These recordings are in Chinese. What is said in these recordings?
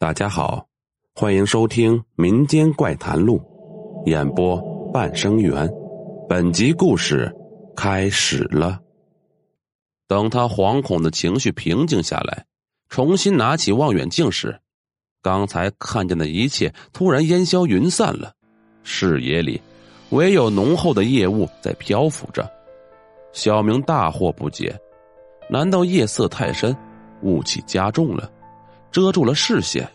大家好，欢迎收听《民间怪谈录》，演播半生缘。本集故事开始了。等他惶恐的情绪平静下来，重新拿起望远镜时，刚才看见的一切突然烟消云散了，视野里唯有浓厚的夜雾在漂浮着。小明大惑不解：难道夜色太深，雾气加重了？遮住了视线。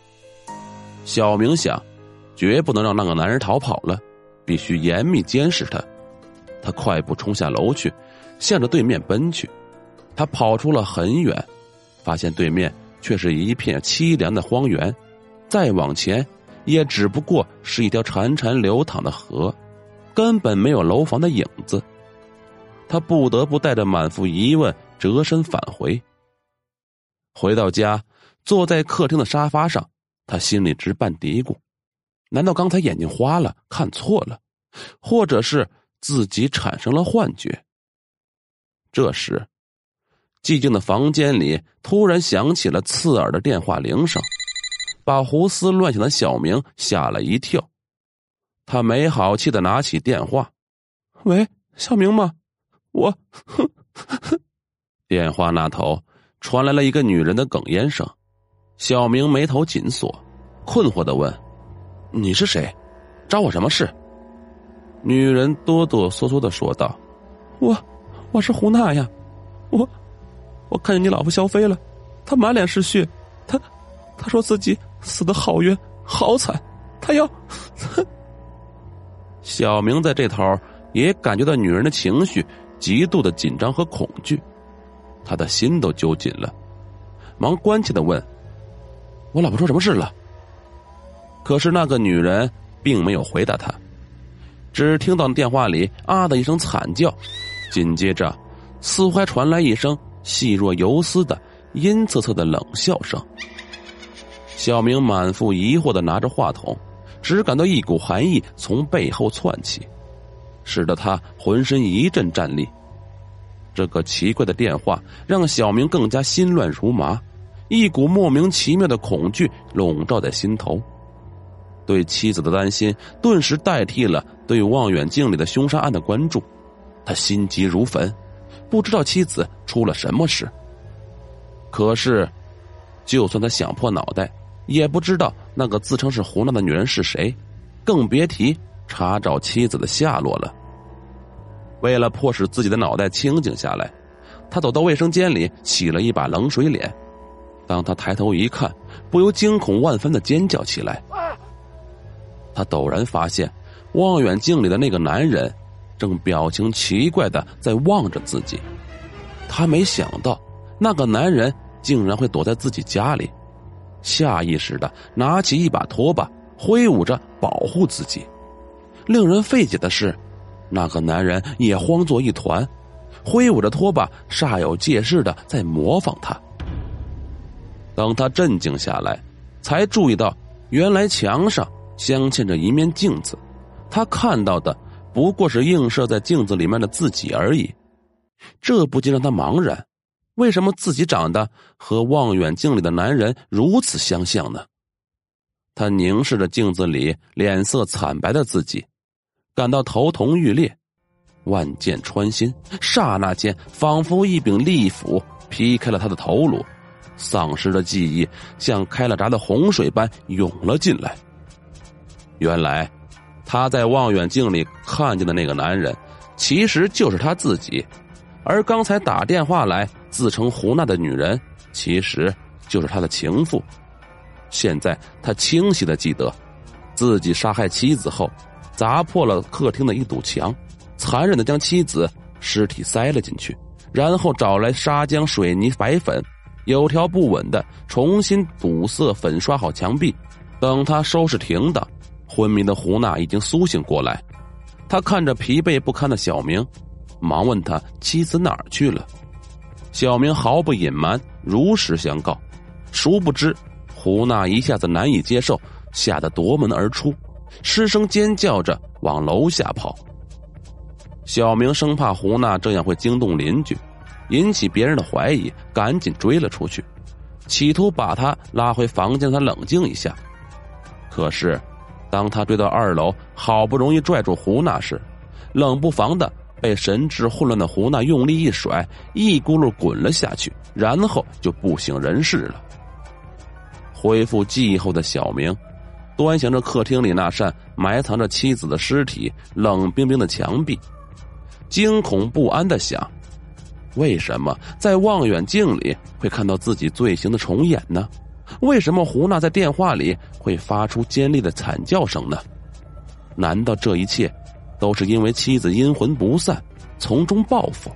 小明想，绝不能让那个男人逃跑了，必须严密监视他。他快步冲下楼去，向着对面奔去。他跑出了很远，发现对面却是一片凄凉的荒原。再往前，也只不过是一条潺潺流淌的河，根本没有楼房的影子。他不得不带着满腹疑问折身返回。回到家。坐在客厅的沙发上，他心里直犯嘀咕：难道刚才眼睛花了，看错了，或者是自己产生了幻觉？这时，寂静的房间里突然响起了刺耳的电话铃声，把胡思乱想的小明吓了一跳。他没好气的拿起电话：“喂，小明吗？我 ……”电话那头传来了一个女人的哽咽声。小明眉头紧锁，困惑的问：“你是谁？找我什么事？”女人哆哆嗦嗦的说道：“我，我是胡娜呀，我，我看见你老婆肖飞了，她满脸是血，她，她说自己死的好冤好惨，她要。”小明在这头也感觉到女人的情绪极度的紧张和恐惧，他的心都揪紧了，忙关切的问。我老婆出什么事了？可是那个女人并没有回答他，只听到电话里啊的一声惨叫，紧接着似乎还传来一声细若游丝的阴恻恻的冷笑声。小明满腹疑惑的拿着话筒，只感到一股寒意从背后窜起，使得他浑身一阵战栗。这个奇怪的电话让小明更加心乱如麻。一股莫名其妙的恐惧笼罩在心头，对妻子的担心顿时代替了对望远镜里的凶杀案的关注。他心急如焚，不知道妻子出了什么事。可是，就算他想破脑袋，也不知道那个自称是胡闹的女人是谁，更别提查找妻子的下落了。为了迫使自己的脑袋清静下来，他走到卫生间里洗了一把冷水脸。当他抬头一看，不由惊恐万分的尖叫起来。他陡然发现，望远镜里的那个男人，正表情奇怪的在望着自己。他没想到，那个男人竟然会躲在自己家里，下意识的拿起一把拖把，挥舞着保护自己。令人费解的是，那个男人也慌作一团，挥舞着拖把，煞有介事的在模仿他。等他镇静下来，才注意到，原来墙上镶嵌着一面镜子，他看到的不过是映射在镜子里面的自己而已。这不禁让他茫然：为什么自己长得和望远镜里的男人如此相像呢？他凝视着镜子里脸色惨白的自己，感到头痛欲裂，万箭穿心，刹那间仿佛一柄利斧劈开了他的头颅。丧失的记忆像开了闸的洪水般涌了进来。原来，他在望远镜里看见的那个男人，其实就是他自己；而刚才打电话来自称胡娜的女人，其实就是他的情妇。现在他清晰的记得，自己杀害妻子后，砸破了客厅的一堵墙，残忍的将妻子尸体塞了进去，然后找来砂浆、水泥、白粉。有条不紊的重新堵塞粉刷好墙壁，等他收拾停当，昏迷的胡娜已经苏醒过来。他看着疲惫不堪的小明，忙问他妻子哪儿去了。小明毫不隐瞒，如实相告。殊不知，胡娜一下子难以接受，吓得夺门而出，失声尖叫着往楼下跑。小明生怕胡娜这样会惊动邻居。引起别人的怀疑，赶紧追了出去。企图把他拉回房间，他冷静一下。可是，当他追到二楼，好不容易拽住胡娜时，冷不防的被神志混乱的胡娜用力一甩，一咕噜滚了下去，然后就不省人事了。恢复记忆后的小明，端详着客厅里那扇埋藏着妻子的尸体冷冰冰的墙壁，惊恐不安的想。为什么在望远镜里会看到自己罪行的重演呢？为什么胡娜在电话里会发出尖利的惨叫声呢？难道这一切都是因为妻子阴魂不散，从中报复？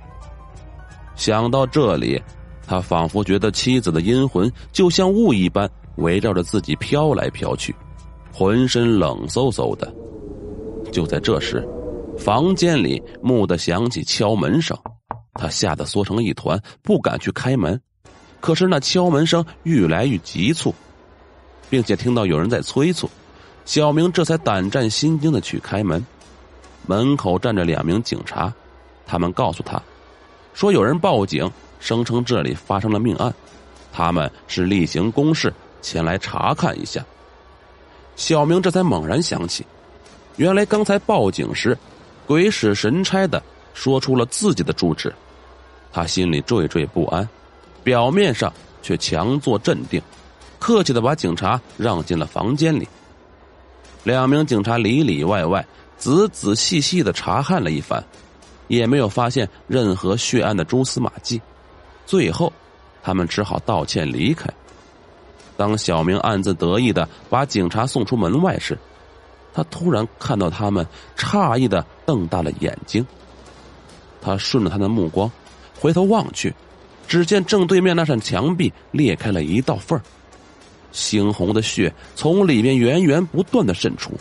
想到这里，他仿佛觉得妻子的阴魂就像雾一般围绕着自己飘来飘去，浑身冷飕飕的。就在这时，房间里蓦地响起敲门声。他吓得缩成一团，不敢去开门。可是那敲门声愈来愈急促，并且听到有人在催促，小明这才胆战心惊的去开门。门口站着两名警察，他们告诉他，说有人报警，声称这里发生了命案，他们是例行公事前来查看一下。小明这才猛然想起，原来刚才报警时，鬼使神差的。说出了自己的住址，他心里惴惴不安，表面上却强作镇定，客气的把警察让进了房间里。两名警察里里外外、仔仔细细的查看了一番，也没有发现任何血案的蛛丝马迹。最后，他们只好道歉离开。当小明暗自得意的把警察送出门外时，他突然看到他们诧异的瞪大了眼睛。他顺着他的目光，回头望去，只见正对面那扇墙壁裂开了一道缝猩红的血从里面源源不断的渗出。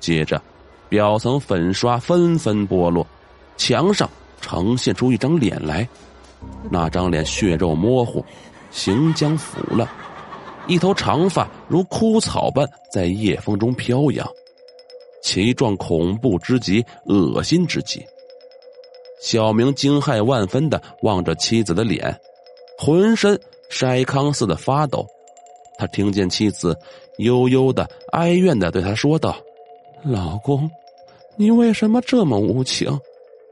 接着，表层粉刷纷纷剥落，墙上呈现出一张脸来。那张脸血肉模糊，行将腐了，一头长发如枯草般在夜风中飘扬，其状恐怖之极，恶心之极。小明惊骇万分的望着妻子的脸，浑身筛糠似的发抖。他听见妻子悠悠的哀怨的对他说道：“老公，你为什么这么无情？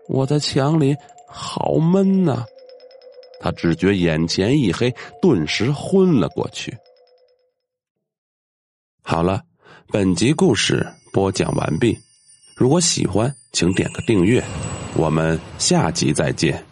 我在墙里好闷呐！”他只觉眼前一黑，顿时昏了过去。好了，本集故事播讲完毕。如果喜欢，请点个订阅。我们下集再见。